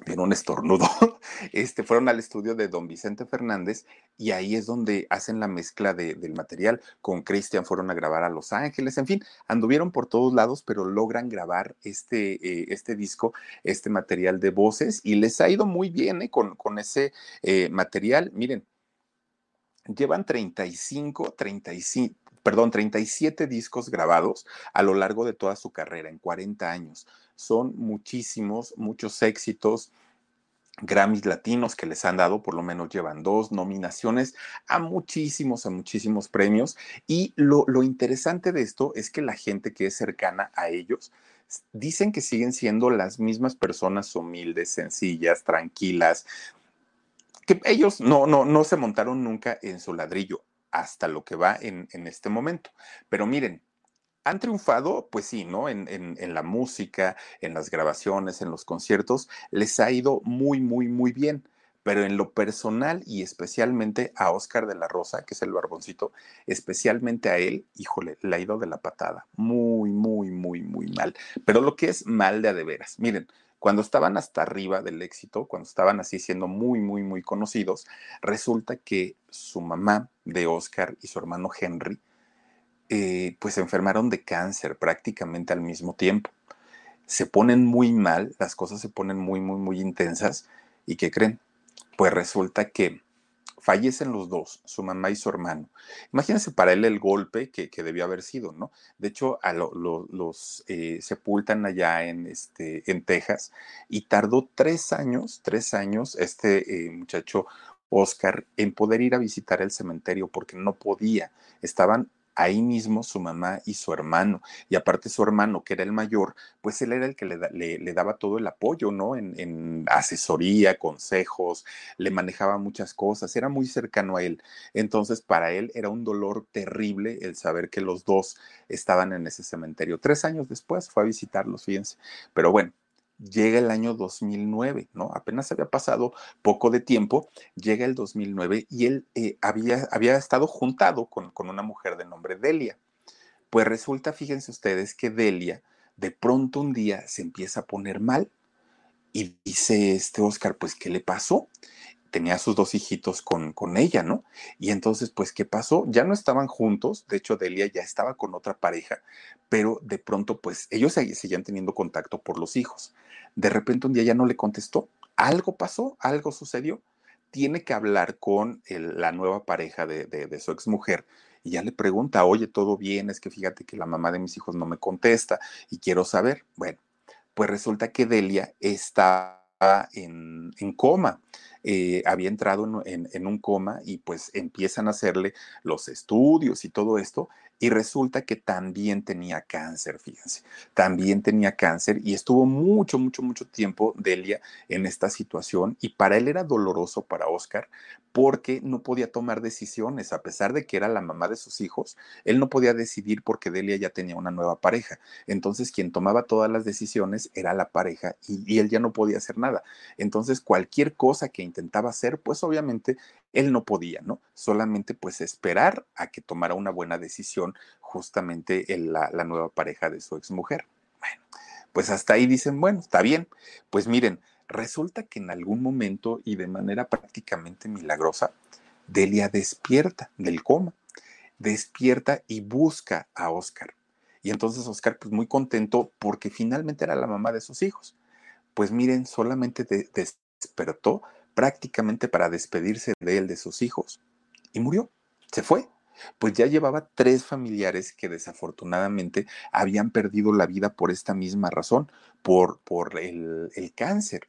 en un estornudo, este, fueron al estudio de don Vicente Fernández y ahí es donde hacen la mezcla de, del material. Con Cristian fueron a grabar a Los Ángeles, en fin, anduvieron por todos lados, pero logran grabar este, eh, este disco, este material de voces y les ha ido muy bien eh, con, con, ese eh, material. Miren, llevan 35, 35, perdón, 37 discos grabados a lo largo de toda su carrera, en 40 años. Son muchísimos, muchos éxitos. Grammys latinos que les han dado, por lo menos llevan dos nominaciones a muchísimos, a muchísimos premios. Y lo, lo interesante de esto es que la gente que es cercana a ellos dicen que siguen siendo las mismas personas humildes, sencillas, tranquilas, que ellos no, no, no se montaron nunca en su ladrillo hasta lo que va en, en este momento. Pero miren, han triunfado, pues sí, ¿no? En, la música, en las grabaciones, en los conciertos, les ha ido muy, muy, muy bien. Pero en lo personal y especialmente a Oscar de la Rosa, que es el barboncito, especialmente a él, híjole, le ha ido de la patada. Muy, muy, muy, muy mal. Pero lo que es mal de a de veras. Miren, cuando estaban hasta arriba del éxito, cuando estaban así siendo muy, muy, muy conocidos, resulta que su mamá de Oscar y su hermano Henry, eh, pues se enfermaron de cáncer prácticamente al mismo tiempo. Se ponen muy mal, las cosas se ponen muy, muy, muy intensas. ¿Y qué creen? Pues resulta que fallecen los dos, su mamá y su hermano. Imagínense para él el golpe que, que debió haber sido, ¿no? De hecho, a lo, lo, los eh, sepultan allá en, este, en Texas y tardó tres años, tres años este eh, muchacho Oscar en poder ir a visitar el cementerio porque no podía. Estaban ahí mismo su mamá y su hermano. Y aparte su hermano, que era el mayor, pues él era el que le, daba todo el apoyo, ¿no? En, en, asesoría, consejos, le manejaba muchas cosas, era muy cercano a él. Entonces para él era un dolor terrible el saber que los dos estaban en ese cementerio. Tres años después fue a visitarlos, fíjense. Pero bueno, llega el año 2009, ¿no? Apenas había pasado poco de tiempo, llega el 2009 y él eh, había, había estado juntado con, con una mujer de nombre Delia. Pues resulta, fíjense ustedes, que Delia de pronto un día se empieza a poner mal y dice este Oscar, pues, ¿qué le pasó? Tenía sus dos hijitos con, con ella, ¿no? Y entonces, pues, ¿qué pasó? Ya no estaban juntos, de hecho, Delia ya estaba con otra pareja, pero de pronto, pues, ellos seguían teniendo contacto por los hijos. De repente un día ya no le contestó, algo pasó, algo sucedió. Tiene que hablar con la nueva pareja de, su exmujer y ya le pregunta, oye, ¿todo bien? Es que fíjate que la mamá de mis hijos no me contesta y quiero saber. Bueno, pues resulta que Delia está en, en coma. Eh, había entrado en, en, en, un coma y pues empiezan a hacerle los estudios y todo esto y resulta que también tenía cáncer, fíjense, también tenía cáncer y estuvo mucho, mucho, mucho tiempo Delia en esta situación y para él era doloroso para Oscar porque no podía tomar decisiones, a pesar de que era la mamá de sus hijos, él no podía decidir porque Delia ya tenía una nueva pareja. Entonces quien tomaba todas las decisiones era la pareja y, y él ya no podía hacer nada. Entonces cualquier cosa que intentaba hacer, pues obviamente él no podía, ¿no? Solamente pues esperar a que tomara una buena decisión justamente en la, nueva pareja de su exmujer. Bueno, pues hasta ahí dicen, bueno, está bien. Pues miren, resulta que en algún momento y de manera prácticamente milagrosa, Delia despierta del coma, despierta y busca a Oscar. Y entonces Oscar, pues muy contento porque finalmente era la mamá de sus hijos. Pues miren, solamente de, despertó prácticamente para despedirse de él, de sus hijos, y murió, se fue. Pues ya llevaba tres familiares que desafortunadamente habían perdido la vida por esta misma razón, por, por el, el cáncer.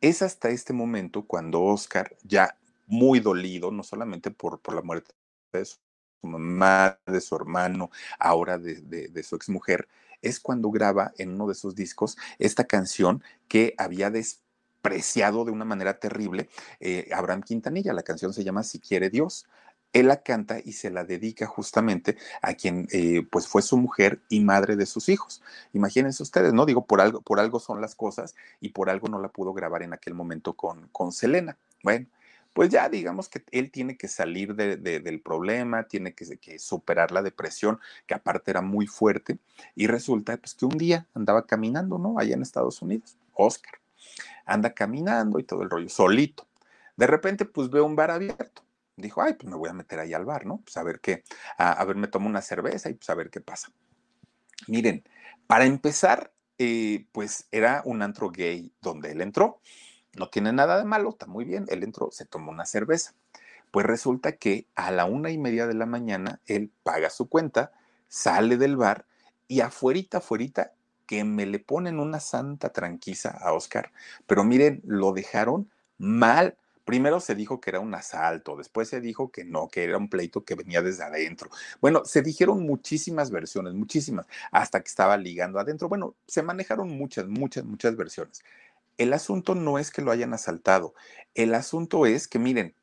Es hasta este momento cuando Oscar, ya muy dolido, no solamente por, por la muerte de su mamá, de su hermano, ahora de, de, de su exmujer, es cuando graba en uno de sus discos esta canción que había des despreciado de una manera terrible eh, Abraham Quintanilla. La canción se llama Si quiere Dios. Él la canta y se la dedica justamente a quien eh, pues fue su mujer y madre de sus hijos. Imagínense ustedes, ¿no? Digo, por algo, por algo son las cosas y por algo no la pudo grabar en aquel momento con, con Selena. Bueno, pues ya digamos que él tiene que salir del problema, tiene que, que, superar la depresión, que aparte era muy fuerte, y resulta pues, que un día andaba caminando, ¿no? Allá en Estados Unidos, Oscar, anda caminando y todo el rollo, solito. De repente, pues ve un bar abierto dijo, ay, pues me voy a meter ahí al bar, ¿no? Pues a ver qué, a, ver, me tomo una cerveza y pues a ver qué pasa. Miren, para empezar, eh, pues era un antro gay donde él entró. No tiene nada de malo, está muy bien. Él entró, se tomó una cerveza. Pues resulta que a la una y media de la mañana él paga su cuenta, sale del bar y afuerita, afuerita, que me le ponen una santa tranquisa a Oscar. Pero miren, lo dejaron mal Primero se dijo que era un asalto, después se dijo que no, que era un pleito que venía desde adentro. Bueno, se dijeron muchísimas versiones, muchísimas, hasta que estaba ligando adentro. Bueno, se manejaron muchas, muchas, muchas versiones. El asunto no es que lo hayan asaltado, el asunto es que, miren,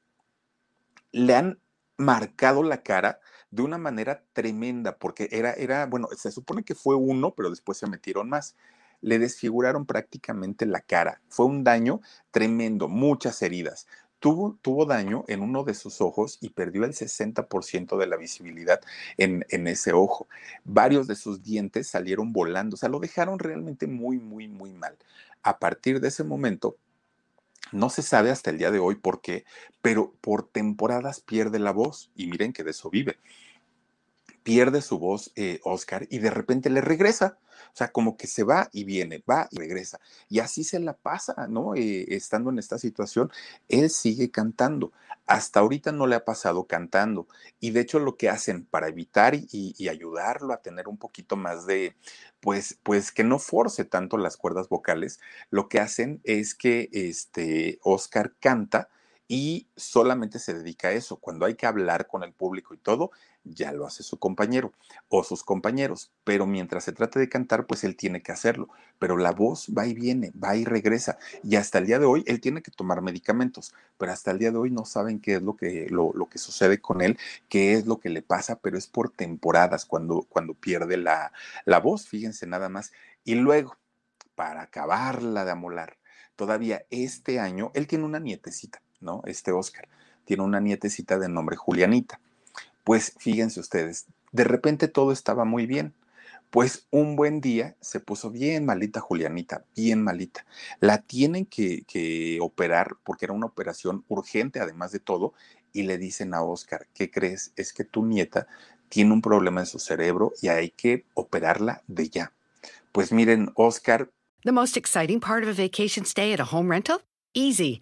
le han marcado la cara de una manera tremenda, porque era, era, bueno, se supone que fue uno, pero después se metieron más le desfiguraron prácticamente la cara. Fue un daño tremendo, muchas heridas. Tuvo, tuvo, daño en uno de sus ojos y perdió el 60% de la visibilidad en, en, ese ojo. Varios de sus dientes salieron volando, o sea, lo dejaron realmente muy, muy, muy mal. A partir de ese momento, no se sabe hasta el día de hoy por qué, pero por temporadas pierde la voz y miren que de eso vive pierde su voz eh, Oscar y de repente le regresa. O sea, como que se va y viene, va y regresa. Y así se la pasa, ¿no? Eh, estando en esta situación, él sigue cantando. Hasta ahorita no le ha pasado cantando. Y de hecho lo que hacen para evitar y, y ayudarlo a tener un poquito más de, pues, pues que no force tanto las cuerdas vocales, lo que hacen es que este Oscar canta y solamente se dedica a eso. Cuando hay que hablar con el público y todo, ya lo hace su compañero o sus compañeros, pero mientras se trata de cantar, pues él tiene que hacerlo, pero la voz va y viene, va y regresa, y hasta el día de hoy él tiene que tomar medicamentos, pero hasta el día de hoy no saben qué es lo que, lo, que sucede con él, qué es lo que le pasa, pero es por temporadas cuando, cuando pierde la, la voz, fíjense nada más, y luego, para acabarla de amolar, todavía este año, él tiene una nietecita, ¿no? Este Oscar, tiene una nietecita de nombre Julianita pues fíjense ustedes, de repente todo estaba muy bien. Pues un buen día se puso bien malita Julianita, bien malita. La tienen que, operar porque era una operación urgente además de todo y le dicen a Oscar, ¿qué crees? Es que tu nieta tiene un problema en su cerebro y hay que operarla de ya. Pues miren, Oscar. The most exciting part of a vacation stay at a home rental? Easy.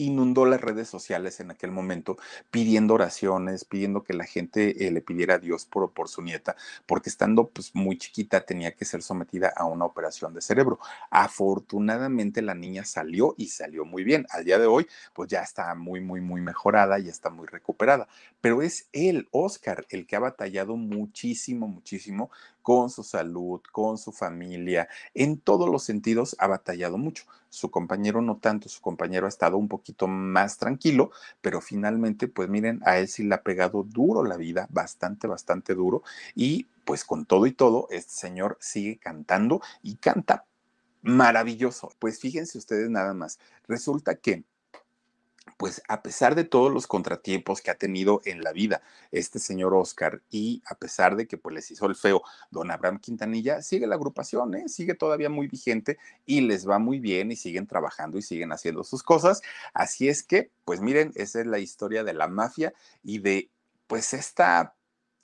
Inundó las redes sociales en aquel momento pidiendo oraciones, pidiendo que la gente eh, le pidiera a Dios por, su nieta, porque estando pues muy chiquita tenía que ser sometida a una operación de cerebro. Afortunadamente la niña salió y salió muy bien. Al día de hoy pues ya está muy, muy, muy mejorada, y está muy recuperada. Pero es él, Oscar, el que ha batallado muchísimo, muchísimo con su salud, con su familia, en todos los sentidos ha batallado mucho. Su compañero no tanto, su compañero ha estado un poquito más tranquilo, pero finalmente, pues miren, a él sí le ha pegado duro la vida, bastante, bastante duro, y pues con todo y todo, este señor sigue cantando y canta maravilloso. Pues fíjense ustedes nada más, resulta que pues a pesar de todos los contratiempos que ha tenido en la vida este señor Oscar y a pesar de que pues les hizo el feo don Abraham Quintanilla, sigue la agrupación, ¿eh? sigue todavía muy vigente y les va muy bien y siguen trabajando y siguen haciendo sus cosas. Así es que, pues miren, esa es la historia de la mafia y de pues esta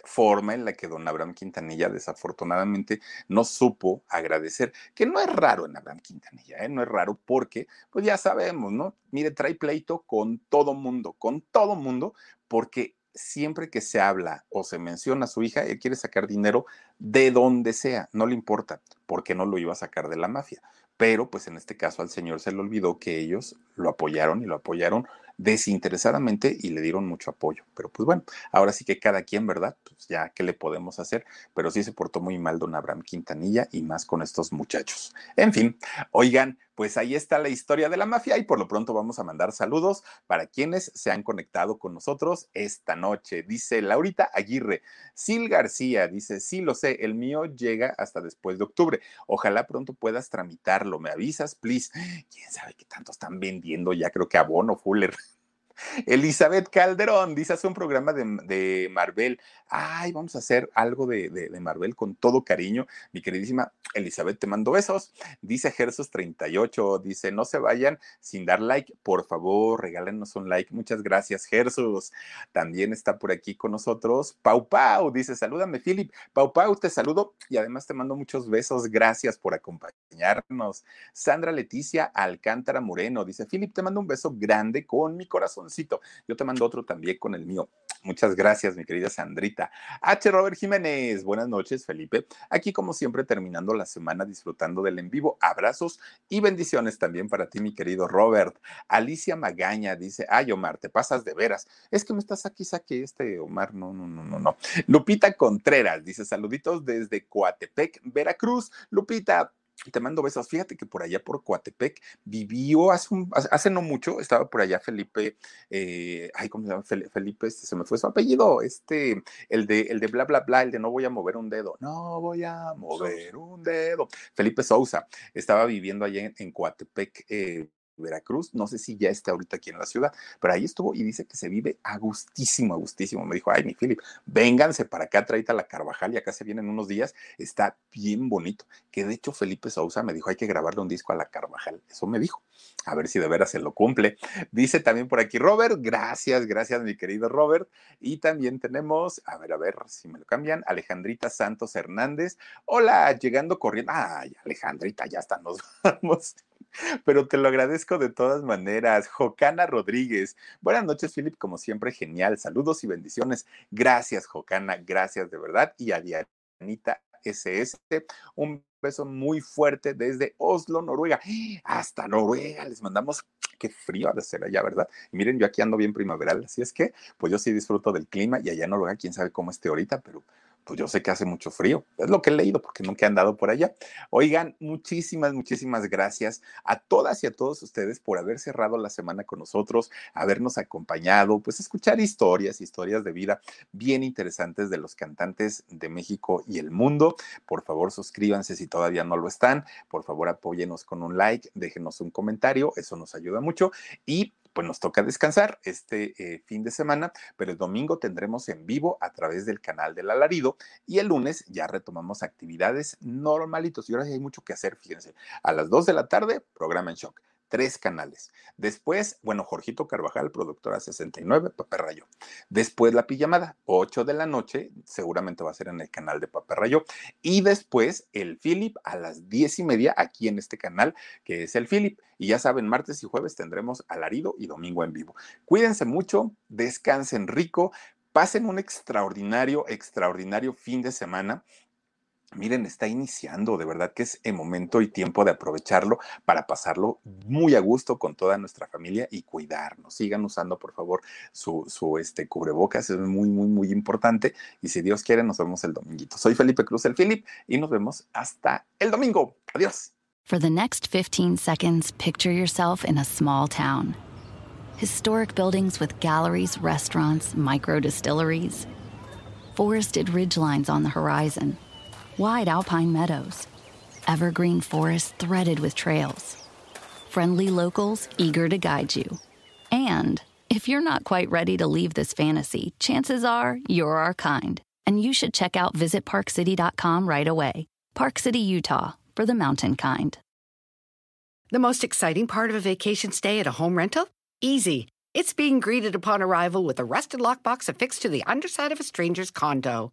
forma en la que don Abraham Quintanilla desafortunadamente no supo agradecer, que no es raro en Abraham Quintanilla, ¿eh? no es raro porque, pues ya sabemos, ¿no? Mire, trae pleito con todo mundo, con todo mundo, porque siempre que se habla o se menciona a su hija, él quiere sacar dinero de donde sea, no le importa, porque no lo iba a sacar de la mafia. Pero pues en este caso al señor se le olvidó que ellos lo apoyaron y lo apoyaron desinteresadamente y le dieron mucho apoyo. Pero pues bueno, ahora sí que cada quien, ¿verdad? Pues ya, ¿qué le podemos hacer? Pero sí se portó muy mal don Abraham Quintanilla y más con estos muchachos. En fin, oigan, pues ahí está la historia de la mafia y por lo pronto vamos a mandar saludos para quienes se han conectado con nosotros esta noche. Dice Laurita Aguirre, Sil García, dice, sí lo sé, el mío llega hasta después de octubre. Ojalá pronto puedas tramitarlo. ¿Me avisas, please? ¿Quién sabe qué tanto están vendiendo? Ya creo que abono Fuller. Elizabeth Calderón dice, hace un programa de, Marvel. Ay, vamos a hacer algo de, Marvel con todo cariño. Mi queridísima Elizabeth, te mando besos. Dice Gersus38, dice, no se vayan sin dar like. Por favor, regálenos un like. Muchas gracias, Gersus. También está por aquí con nosotros Pau Pau. Dice, salúdame, Philip. Pau Pau, te saludo y además te mando muchos besos. Gracias por acompañarnos. Sandra Leticia Alcántara Moreno dice, Philip, te mando un beso grande con mi corazón yo te mando otro también con el mío. Muchas gracias, mi querida Sandrita. H. Robert Jiménez, buenas noches, Felipe. Aquí, como siempre, terminando la semana disfrutando del en vivo. Abrazos y bendiciones también para ti, mi querido Robert. Alicia Magaña dice: Ay, Omar, te pasas de veras. Es que me estás aquí, saque este, Omar. No, no, no, no, no. Lupita Contreras dice: Saluditos desde Coatepec, Veracruz. Lupita, te mando besos. Fíjate que por allá por Coatepec vivió hace, hace no mucho, estaba por allá Felipe, eh, ay, ¿cómo se llama? Felipe, este, se me fue su apellido, este, el de, el de bla, bla, bla, el de no voy a mover un dedo, no voy a mover un dedo. Felipe Sousa estaba viviendo allá en, en Coatepec, eh, Veracruz, no sé si ya está ahorita aquí en la ciudad, pero ahí estuvo y dice que se vive a gustísimo, a gustísimo. Me dijo, ay, mi Philip, vénganse para acá, traíta la Carvajal y acá se vienen unos días, está bien bonito. Que de hecho Felipe Sousa me dijo, hay que grabarle un disco a la Carvajal, eso me dijo. A ver si de veras se lo cumple. Dice también por aquí Robert, gracias, gracias mi querido Robert. Y también tenemos, a ver, a ver si me lo cambian, Alejandrita Santos Hernández. Hola, llegando corriendo. Ay, Alejandrita, ya está, nos vamos pero te lo agradezco de todas maneras. Jocana Rodríguez. Buenas noches, Philip, como siempre, genial. Saludos y bendiciones. Gracias, Jocana, gracias de verdad. Y a Dianita SS, un beso muy fuerte desde Oslo, Noruega. Hasta Noruega les mandamos. Qué frío ha de ser allá, ¿verdad? Miren, yo aquí ando bien primaveral, así es que, pues yo sí disfruto del clima y allá en Noruega, quién sabe cómo esté ahorita, pero pues yo sé que hace mucho frío. Es lo que he leído porque nunca he andado por allá. Oigan, muchísimas, muchísimas gracias a todas y a todos ustedes por haber cerrado la semana con nosotros, habernos acompañado, pues escuchar historias, historias de vida bien interesantes de los cantantes de México y el mundo. Por favor, suscríbanse si todavía no lo están. Por favor, apóyenos con un like, déjenos un comentario, eso nos ayuda mucho. Y pues nos toca descansar este eh, fin de semana, pero el domingo tendremos en vivo a través del canal del alarido y el lunes ya retomamos actividades normalitos. Y ahora sí hay mucho que hacer, fíjense. A las 2 de la tarde, programa en shock tres canales. Después, bueno, Jorgito Carvajal, productora 69, Papá Rayo. Después la pijamada, 8 de la noche, seguramente va a ser en el canal de Papá Rayo. Y después el Philip a las 10 y media aquí en este canal, que es el Philip. Y ya saben, martes y jueves tendremos alarido y domingo en vivo. Cuídense mucho, descansen rico, pasen un extraordinario, extraordinario fin de semana miren, está iniciando, de verdad que es el momento y tiempo de aprovecharlo para pasarlo muy a gusto con toda nuestra familia y cuidarnos. Sigan usando, por favor, su, su este, cubrebocas, es muy, muy, muy importante. Y si Dios quiere, nos vemos el dominguito. Soy Felipe Cruz, el Philip, y nos vemos hasta el domingo. Adiós. For the next 15 seconds, picture yourself in a small town. Historic buildings with galleries, restaurants, micro distilleries, forested ridgelines on the horizon wide alpine meadows, evergreen forests threaded with trails, friendly locals eager to guide you. And if you're not quite ready to leave this fantasy, chances are you're our kind, and you should check out visitparkcity.com right away. Park City, Utah, for the mountain kind. The most exciting part of a vacation stay at a home rental? Easy. It's being greeted upon arrival with a rusted lockbox affixed to the underside of a stranger's condo.